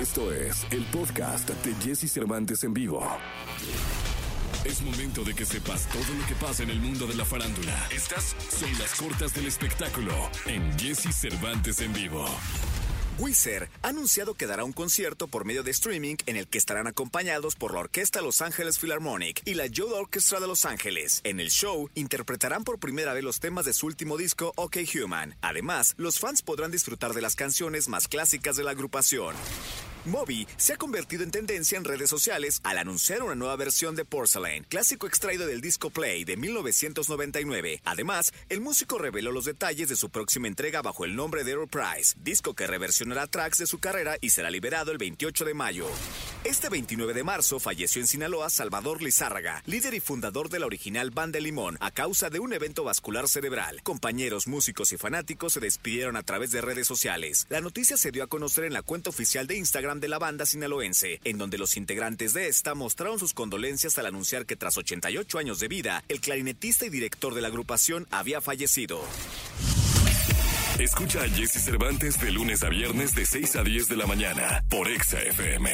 Esto es el podcast de Jesse Cervantes en vivo. Es momento de que sepas todo lo que pasa en el mundo de la farándula. Estas son las cortas del espectáculo en Jesse Cervantes en vivo. Wizard ha anunciado que dará un concierto por medio de streaming en el que estarán acompañados por la Orquesta Los Ángeles Philharmonic y la Youth Orchestra de Los Ángeles. En el show interpretarán por primera vez los temas de su último disco OK Human. Además, los fans podrán disfrutar de las canciones más clásicas de la agrupación. Moby se ha convertido en tendencia en redes sociales al anunciar una nueva versión de Porcelain, clásico extraído del disco Play de 1999. Además, el músico reveló los detalles de su próxima entrega bajo el nombre de Price, disco que reversionará tracks de su carrera y será liberado el 28 de mayo. Este 29 de marzo falleció en Sinaloa Salvador Lizárraga, líder y fundador de la original Banda Limón, a causa de un evento vascular cerebral. Compañeros, músicos y fanáticos se despidieron a través de redes sociales. La noticia se dio a conocer en la cuenta oficial de Instagram de la banda sinaloense, en donde los integrantes de esta mostraron sus condolencias al anunciar que tras 88 años de vida, el clarinetista y director de la agrupación había fallecido. Escucha a Jesse Cervantes de lunes a viernes de 6 a 10 de la mañana por Exa FM.